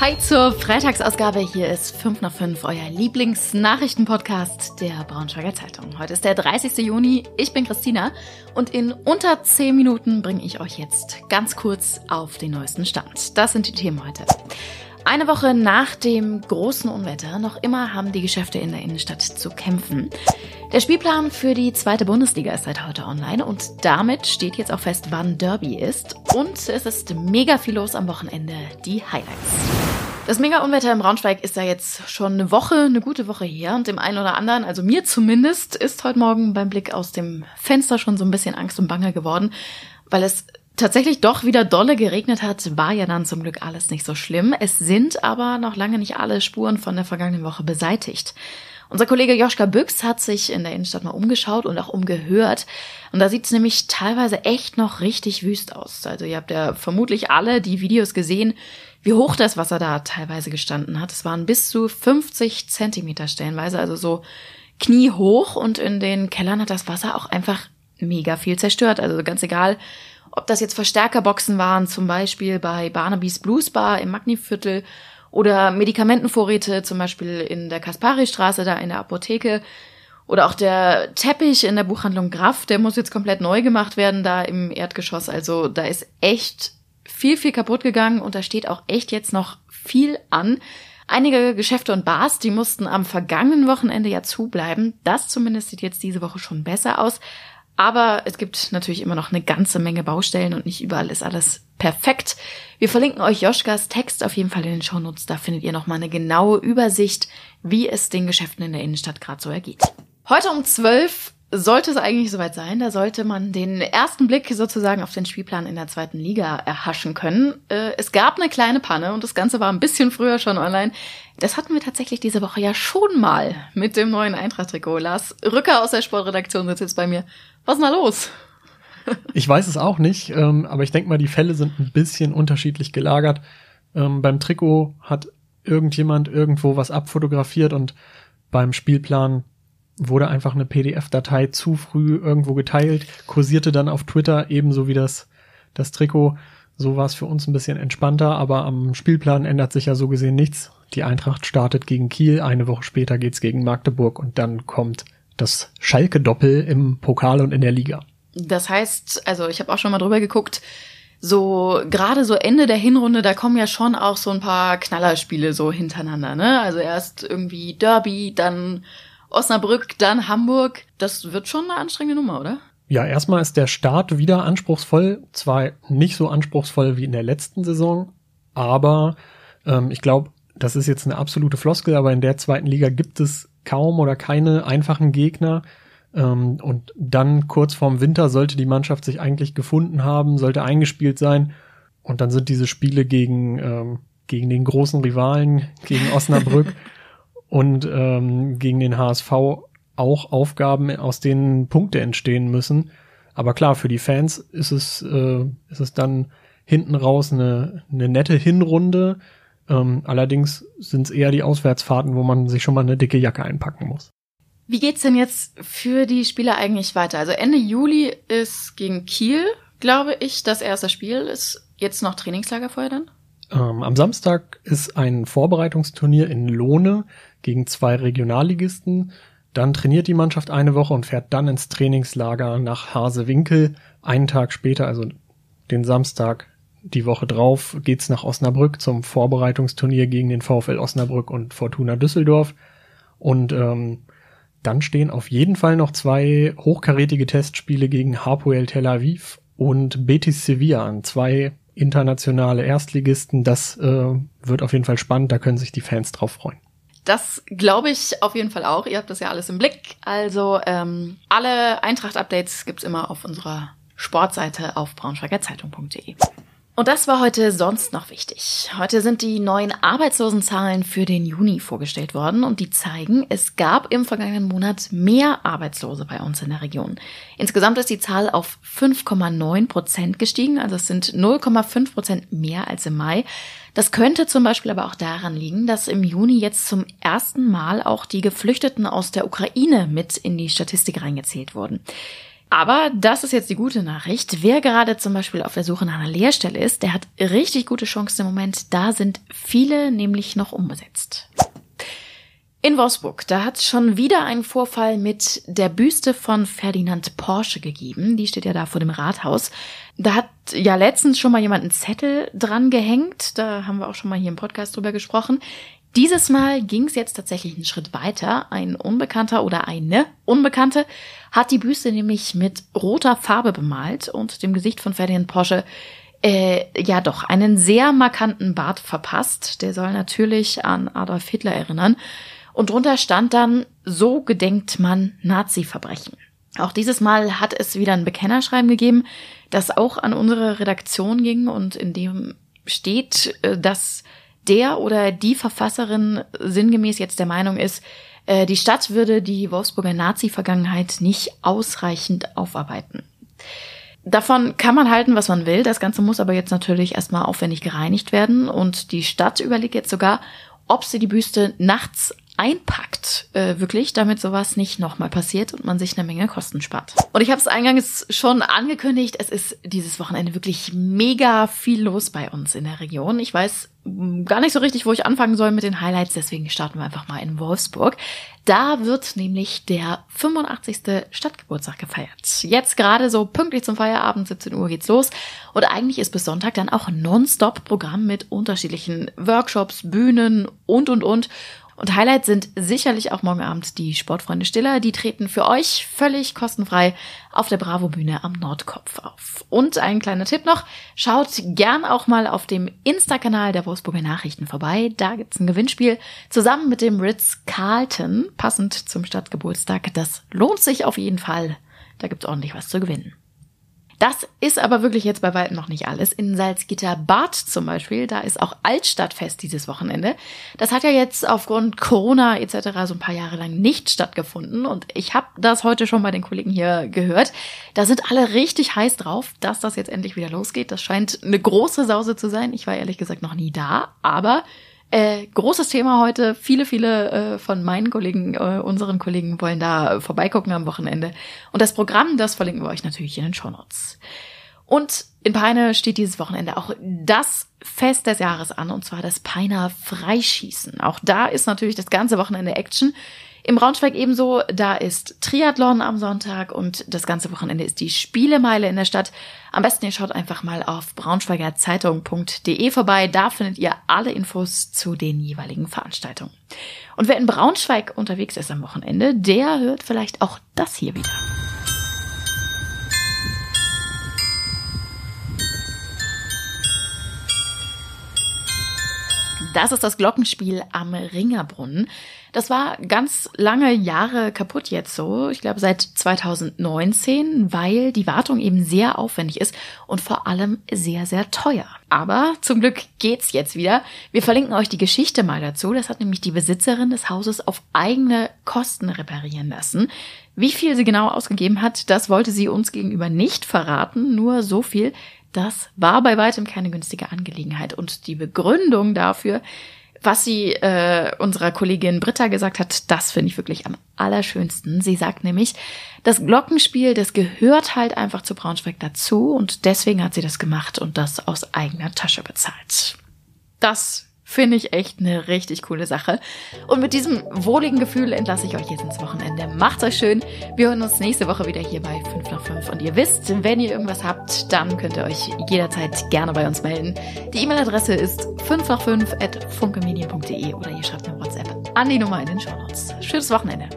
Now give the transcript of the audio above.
Hi zur Freitagsausgabe. Hier ist 5 nach 5, euer Lieblingsnachrichtenpodcast der Braunschweiger Zeitung. Heute ist der 30. Juni. Ich bin Christina und in unter 10 Minuten bringe ich euch jetzt ganz kurz auf den neuesten Stand. Das sind die Themen heute. Eine Woche nach dem großen Unwetter, noch immer haben die Geschäfte in der Innenstadt zu kämpfen. Der Spielplan für die zweite Bundesliga ist seit heute online und damit steht jetzt auch fest, wann Derby ist. Und es ist mega viel los am Wochenende, die Highlights. Das Mega-Unwetter im Braunschweig ist ja jetzt schon eine Woche, eine gute Woche her und dem einen oder anderen, also mir zumindest, ist heute Morgen beim Blick aus dem Fenster schon so ein bisschen Angst und Bange geworden, weil es tatsächlich doch wieder dolle geregnet hat, war ja dann zum Glück alles nicht so schlimm. Es sind aber noch lange nicht alle Spuren von der vergangenen Woche beseitigt. Unser Kollege Joschka Büchs hat sich in der Innenstadt mal umgeschaut und auch umgehört. Und da sieht es nämlich teilweise echt noch richtig wüst aus. Also ihr habt ja vermutlich alle die Videos gesehen, wie hoch das Wasser da teilweise gestanden hat. Es waren bis zu 50 Zentimeter stellenweise, also so kniehoch. Und in den Kellern hat das Wasser auch einfach mega viel zerstört. Also ganz egal, ob das jetzt Verstärkerboxen waren, zum Beispiel bei Barnabys Blues Bar im Magniviertel oder Medikamentenvorräte, zum Beispiel in der Kaspari-Straße, da in der Apotheke. Oder auch der Teppich in der Buchhandlung Graf, der muss jetzt komplett neu gemacht werden, da im Erdgeschoss. Also da ist echt viel, viel kaputt gegangen und da steht auch echt jetzt noch viel an. Einige Geschäfte und Bars, die mussten am vergangenen Wochenende ja zubleiben. Das zumindest sieht jetzt diese Woche schon besser aus. Aber es gibt natürlich immer noch eine ganze Menge Baustellen und nicht überall ist alles perfekt. Wir verlinken euch Joschkas Text auf jeden Fall in den Shownotes. Da findet ihr nochmal eine genaue Übersicht, wie es den Geschäften in der Innenstadt gerade so ergeht. Heute um 12 sollte es eigentlich soweit sein. Da sollte man den ersten Blick sozusagen auf den Spielplan in der zweiten Liga erhaschen können. Äh, es gab eine kleine Panne und das Ganze war ein bisschen früher schon online. Das hatten wir tatsächlich diese Woche ja schon mal mit dem neuen Eintracht-Trikot. Lars Rücker aus der Sportredaktion sitzt jetzt bei mir. Was ist denn da los? Ich weiß es auch nicht, ähm, aber ich denke mal, die Fälle sind ein bisschen unterschiedlich gelagert. Ähm, beim Trikot hat irgendjemand irgendwo was abfotografiert und beim Spielplan wurde einfach eine PDF-Datei zu früh irgendwo geteilt, kursierte dann auf Twitter ebenso wie das, das Trikot. So war es für uns ein bisschen entspannter, aber am Spielplan ändert sich ja so gesehen nichts. Die Eintracht startet gegen Kiel, eine Woche später geht's gegen Magdeburg und dann kommt das Schalke-Doppel im Pokal und in der Liga. Das heißt, also ich habe auch schon mal drüber geguckt, so gerade so Ende der Hinrunde, da kommen ja schon auch so ein paar Knallerspiele so hintereinander, ne? Also erst irgendwie Derby, dann Osnabrück, dann Hamburg. Das wird schon eine anstrengende Nummer, oder? Ja, erstmal ist der Start wieder anspruchsvoll. Zwar nicht so anspruchsvoll wie in der letzten Saison, aber ähm, ich glaube, das ist jetzt eine absolute Floskel, aber in der zweiten Liga gibt es kaum oder keine einfachen Gegner. Ähm, und dann kurz vorm Winter sollte die Mannschaft sich eigentlich gefunden haben, sollte eingespielt sein. Und dann sind diese Spiele gegen, ähm, gegen den großen Rivalen, gegen Osnabrück und ähm, gegen den HSV auch Aufgaben, aus denen Punkte entstehen müssen. Aber klar, für die Fans ist es, äh, ist es dann hinten raus eine, eine nette Hinrunde. Ähm, allerdings sind es eher die Auswärtsfahrten, wo man sich schon mal eine dicke Jacke einpacken muss. Wie geht's denn jetzt für die Spieler eigentlich weiter? Also Ende Juli ist gegen Kiel, glaube ich, das erste Spiel. Ist jetzt noch Trainingslager vorher dann? Ähm, am Samstag ist ein Vorbereitungsturnier in Lohne gegen zwei Regionalligisten. Dann trainiert die Mannschaft eine Woche und fährt dann ins Trainingslager nach Hasewinkel. Einen Tag später, also den Samstag, die Woche drauf, geht's nach Osnabrück zum Vorbereitungsturnier gegen den VfL Osnabrück und Fortuna Düsseldorf. Und ähm, dann stehen auf jeden Fall noch zwei hochkarätige Testspiele gegen Hapoel Tel Aviv und Betis Sevilla an. Zwei internationale Erstligisten. Das äh, wird auf jeden Fall spannend. Da können sich die Fans drauf freuen. Das glaube ich auf jeden Fall auch. Ihr habt das ja alles im Blick. Also ähm, alle Eintracht-Updates gibt's immer auf unserer Sportseite auf braunschweigerzeitung.de. Und das war heute sonst noch wichtig. Heute sind die neuen Arbeitslosenzahlen für den Juni vorgestellt worden und die zeigen, es gab im vergangenen Monat mehr Arbeitslose bei uns in der Region. Insgesamt ist die Zahl auf 5,9 Prozent gestiegen, also es sind 0,5 Prozent mehr als im Mai. Das könnte zum Beispiel aber auch daran liegen, dass im Juni jetzt zum ersten Mal auch die Geflüchteten aus der Ukraine mit in die Statistik reingezählt wurden. Aber das ist jetzt die gute Nachricht. Wer gerade zum Beispiel auf der Suche nach einer Lehrstelle ist, der hat richtig gute Chancen im Moment. Da sind viele nämlich noch umgesetzt. In Wolfsburg, da hat es schon wieder einen Vorfall mit der Büste von Ferdinand Porsche gegeben. Die steht ja da vor dem Rathaus. Da hat ja letztens schon mal jemand einen Zettel dran gehängt. Da haben wir auch schon mal hier im Podcast drüber gesprochen. Dieses Mal ging es jetzt tatsächlich einen Schritt weiter. Ein Unbekannter oder eine Unbekannte hat die Büste nämlich mit roter Farbe bemalt und dem Gesicht von Ferdinand Porsche äh, ja doch einen sehr markanten Bart verpasst. Der soll natürlich an Adolf Hitler erinnern. Und drunter stand dann, so gedenkt man Nazi-Verbrechen. Auch dieses Mal hat es wieder ein Bekennerschreiben gegeben, das auch an unsere Redaktion ging und in dem steht, äh, dass der oder die Verfasserin sinngemäß jetzt der Meinung ist, äh, die Stadt würde die Wolfsburger Nazi-Vergangenheit nicht ausreichend aufarbeiten. Davon kann man halten, was man will. Das Ganze muss aber jetzt natürlich erstmal aufwendig gereinigt werden. Und die Stadt überlegt jetzt sogar, ob sie die Büste nachts einpackt, äh, wirklich, damit sowas nicht nochmal passiert und man sich eine Menge Kosten spart. Und ich habe es eingangs schon angekündigt, es ist dieses Wochenende wirklich mega viel los bei uns in der Region. Ich weiß mm, gar nicht so richtig, wo ich anfangen soll mit den Highlights, deswegen starten wir einfach mal in Wolfsburg. Da wird nämlich der 85. Stadtgeburtstag gefeiert. Jetzt gerade so pünktlich zum Feierabend, 17 Uhr geht's los. Und eigentlich ist bis Sonntag dann auch Nonstop-Programm mit unterschiedlichen Workshops, Bühnen und, und, und. Und Highlights sind sicherlich auch morgen Abend die Sportfreunde Stiller. Die treten für euch völlig kostenfrei auf der Bravo-Bühne am Nordkopf auf. Und ein kleiner Tipp noch, schaut gern auch mal auf dem Insta-Kanal der Wolfsburger Nachrichten vorbei. Da gibt's ein Gewinnspiel zusammen mit dem Ritz Carlton, passend zum Stadtgeburtstag. Das lohnt sich auf jeden Fall. Da gibt's ordentlich was zu gewinnen. Das ist aber wirklich jetzt bei weitem noch nicht alles. In Salzgitter Bad zum Beispiel, da ist auch Altstadtfest dieses Wochenende. Das hat ja jetzt aufgrund Corona etc. so ein paar Jahre lang nicht stattgefunden. Und ich habe das heute schon bei den Kollegen hier gehört. Da sind alle richtig heiß drauf, dass das jetzt endlich wieder losgeht. Das scheint eine große Sause zu sein. Ich war ehrlich gesagt noch nie da, aber äh, großes Thema heute. Viele, viele äh, von meinen Kollegen, äh, unseren Kollegen wollen da vorbeigucken am Wochenende. Und das Programm, das verlinken wir euch natürlich in den Show Notes. Und in Peine steht dieses Wochenende auch das Fest des Jahres an, und zwar das Peiner Freischießen. Auch da ist natürlich das ganze Wochenende Action. Im Braunschweig ebenso, da ist Triathlon am Sonntag und das ganze Wochenende ist die Spielemeile in der Stadt. Am besten ihr schaut einfach mal auf braunschweigerzeitung.de vorbei, da findet ihr alle Infos zu den jeweiligen Veranstaltungen. Und wer in Braunschweig unterwegs ist am Wochenende, der hört vielleicht auch das hier wieder. Das ist das Glockenspiel am Ringerbrunnen. Das war ganz lange Jahre kaputt jetzt so. Ich glaube seit 2019, weil die Wartung eben sehr aufwendig ist und vor allem sehr, sehr teuer. Aber zum Glück geht's jetzt wieder. Wir verlinken euch die Geschichte mal dazu. Das hat nämlich die Besitzerin des Hauses auf eigene Kosten reparieren lassen. Wie viel sie genau ausgegeben hat, das wollte sie uns gegenüber nicht verraten. Nur so viel, das war bei weitem keine günstige Angelegenheit. Und die Begründung dafür, was sie äh, unserer Kollegin Britta gesagt hat, das finde ich wirklich am allerschönsten. Sie sagt nämlich, das Glockenspiel, das gehört halt einfach zu Braunschweig dazu und deswegen hat sie das gemacht und das aus eigener Tasche bezahlt. Das Finde ich echt eine richtig coole Sache. Und mit diesem wohligen Gefühl entlasse ich euch jetzt ins Wochenende. Macht's euch schön. Wir hören uns nächste Woche wieder hier bei 5 nach 5. Und ihr wisst, wenn ihr irgendwas habt, dann könnt ihr euch jederzeit gerne bei uns melden. Die E-Mail-Adresse ist 5 nach 5 at funkemedien.de oder ihr schreibt eine WhatsApp an die Nummer in den Show Notes. Schönes Wochenende.